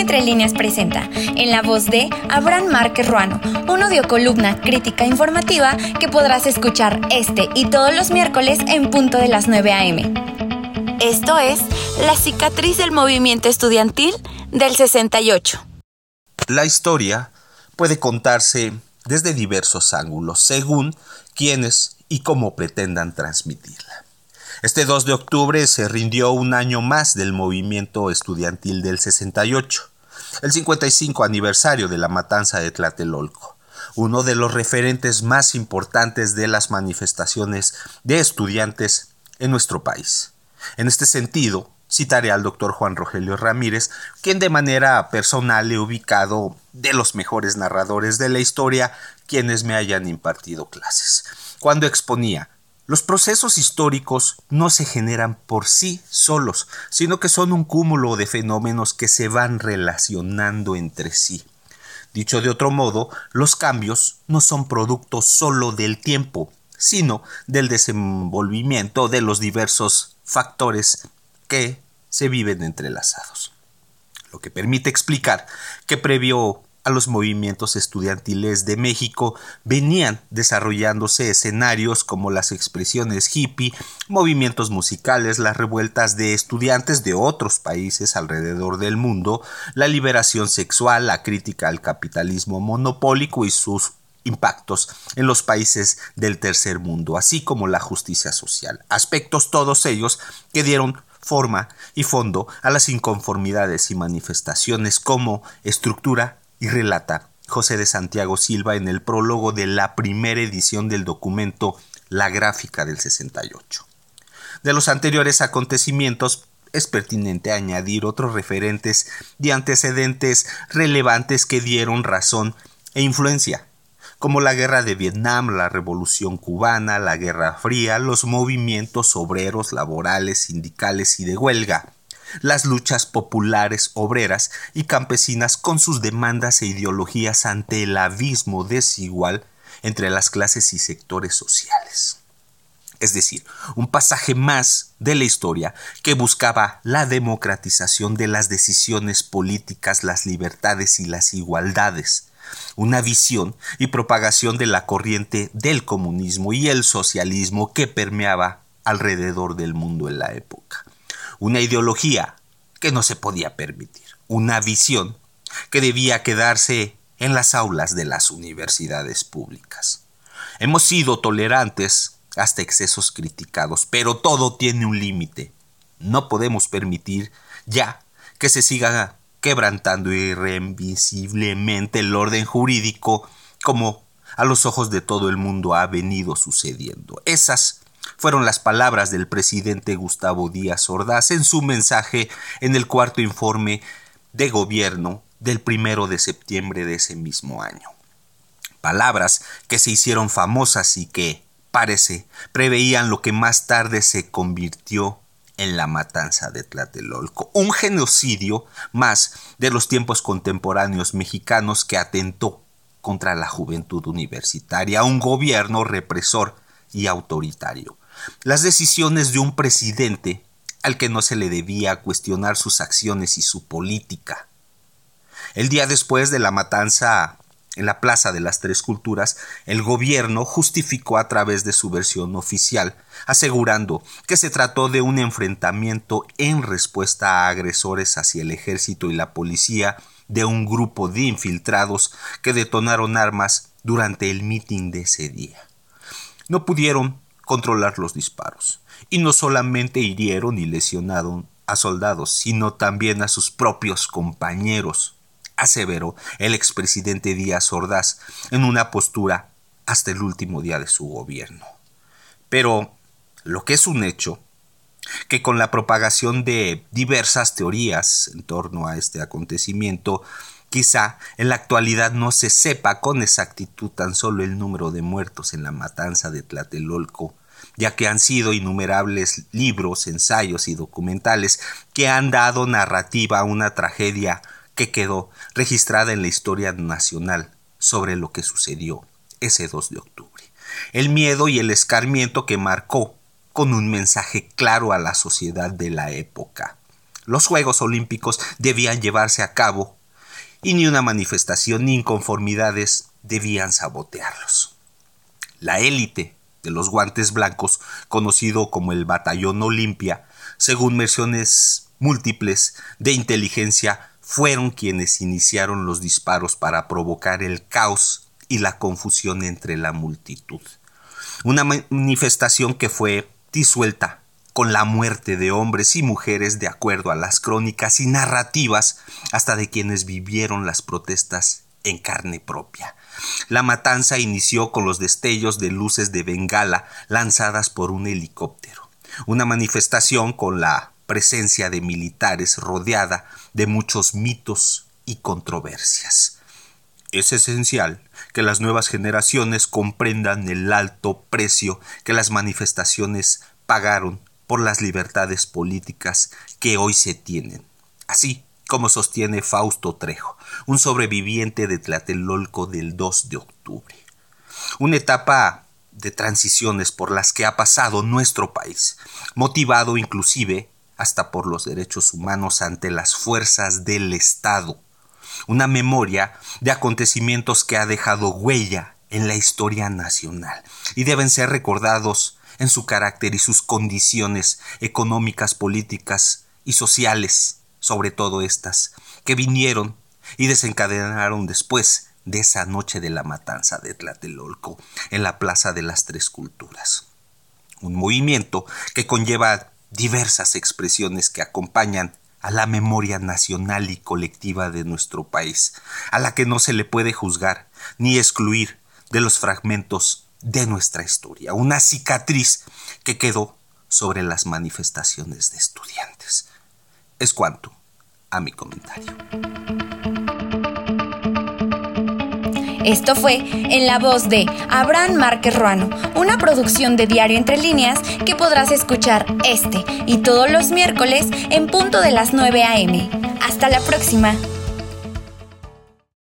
Entre Líneas presenta, en la voz de Abraham Márquez Ruano, un audiocolumna crítica informativa que podrás escuchar este y todos los miércoles en punto de las 9 a.m. Esto es La cicatriz del movimiento estudiantil del 68. La historia puede contarse desde diversos ángulos, según quienes y cómo pretendan transmitirla. Este 2 de octubre se rindió un año más del movimiento estudiantil del 68, el 55 aniversario de la matanza de Tlatelolco, uno de los referentes más importantes de las manifestaciones de estudiantes en nuestro país. En este sentido, citaré al doctor Juan Rogelio Ramírez, quien de manera personal he ubicado de los mejores narradores de la historia quienes me hayan impartido clases, cuando exponía los procesos históricos no se generan por sí solos, sino que son un cúmulo de fenómenos que se van relacionando entre sí. Dicho de otro modo, los cambios no son producto solo del tiempo, sino del desenvolvimiento de los diversos factores que se viven entrelazados. Lo que permite explicar que previo a los movimientos estudiantiles de México. Venían desarrollándose escenarios como las expresiones hippie, movimientos musicales, las revueltas de estudiantes de otros países alrededor del mundo, la liberación sexual, la crítica al capitalismo monopólico y sus impactos en los países del tercer mundo, así como la justicia social, aspectos todos ellos que dieron forma y fondo a las inconformidades y manifestaciones como estructura y relata José de Santiago Silva en el prólogo de la primera edición del documento La Gráfica del 68. De los anteriores acontecimientos es pertinente añadir otros referentes y antecedentes relevantes que dieron razón e influencia, como la guerra de Vietnam, la revolución cubana, la guerra fría, los movimientos obreros, laborales, sindicales y de huelga, las luchas populares, obreras y campesinas con sus demandas e ideologías ante el abismo desigual entre las clases y sectores sociales. Es decir, un pasaje más de la historia que buscaba la democratización de las decisiones políticas, las libertades y las igualdades, una visión y propagación de la corriente del comunismo y el socialismo que permeaba alrededor del mundo en la época una ideología que no se podía permitir, una visión que debía quedarse en las aulas de las universidades públicas. Hemos sido tolerantes hasta excesos criticados, pero todo tiene un límite. No podemos permitir ya que se siga quebrantando irrevisiblemente el orden jurídico como a los ojos de todo el mundo ha venido sucediendo. Esas fueron las palabras del presidente Gustavo Díaz Ordaz en su mensaje en el cuarto informe de gobierno del primero de septiembre de ese mismo año. Palabras que se hicieron famosas y que, parece, preveían lo que más tarde se convirtió en la matanza de Tlatelolco, un genocidio más de los tiempos contemporáneos mexicanos que atentó contra la juventud universitaria, un gobierno represor y autoritario las decisiones de un presidente al que no se le debía cuestionar sus acciones y su política. El día después de la matanza en la Plaza de las Tres Culturas, el gobierno justificó a través de su versión oficial, asegurando que se trató de un enfrentamiento en respuesta a agresores hacia el ejército y la policía de un grupo de infiltrados que detonaron armas durante el mitin de ese día. No pudieron controlar los disparos. Y no solamente hirieron y lesionaron a soldados, sino también a sus propios compañeros, aseveró el expresidente Díaz Ordaz en una postura hasta el último día de su gobierno. Pero lo que es un hecho, que con la propagación de diversas teorías en torno a este acontecimiento, Quizá en la actualidad no se sepa con exactitud tan solo el número de muertos en la matanza de Tlatelolco, ya que han sido innumerables libros, ensayos y documentales que han dado narrativa a una tragedia que quedó registrada en la historia nacional sobre lo que sucedió ese 2 de octubre. El miedo y el escarmiento que marcó con un mensaje claro a la sociedad de la época. Los Juegos Olímpicos debían llevarse a cabo y ni una manifestación ni inconformidades debían sabotearlos. La élite de los guantes blancos, conocido como el Batallón Olimpia, según versiones múltiples de inteligencia, fueron quienes iniciaron los disparos para provocar el caos y la confusión entre la multitud. Una manifestación que fue disuelta con la muerte de hombres y mujeres de acuerdo a las crónicas y narrativas hasta de quienes vivieron las protestas en carne propia. La matanza inició con los destellos de luces de bengala lanzadas por un helicóptero. Una manifestación con la presencia de militares rodeada de muchos mitos y controversias. Es esencial que las nuevas generaciones comprendan el alto precio que las manifestaciones pagaron por las libertades políticas que hoy se tienen. Así, como sostiene Fausto Trejo, un sobreviviente de Tlatelolco del 2 de octubre. Una etapa de transiciones por las que ha pasado nuestro país, motivado inclusive hasta por los derechos humanos ante las fuerzas del Estado. Una memoria de acontecimientos que ha dejado huella en la historia nacional y deben ser recordados en su carácter y sus condiciones económicas, políticas y sociales sobre todo estas, que vinieron y desencadenaron después de esa noche de la matanza de Tlatelolco en la Plaza de las Tres Culturas. Un movimiento que conlleva diversas expresiones que acompañan a la memoria nacional y colectiva de nuestro país, a la que no se le puede juzgar ni excluir de los fragmentos de nuestra historia, una cicatriz que quedó sobre las manifestaciones de estudiantes es cuanto a mi comentario. Esto fue en la voz de Abraham Márquez Ruano, una producción de Diario Entre Líneas que podrás escuchar este y todos los miércoles en punto de las 9 a.m. Hasta la próxima.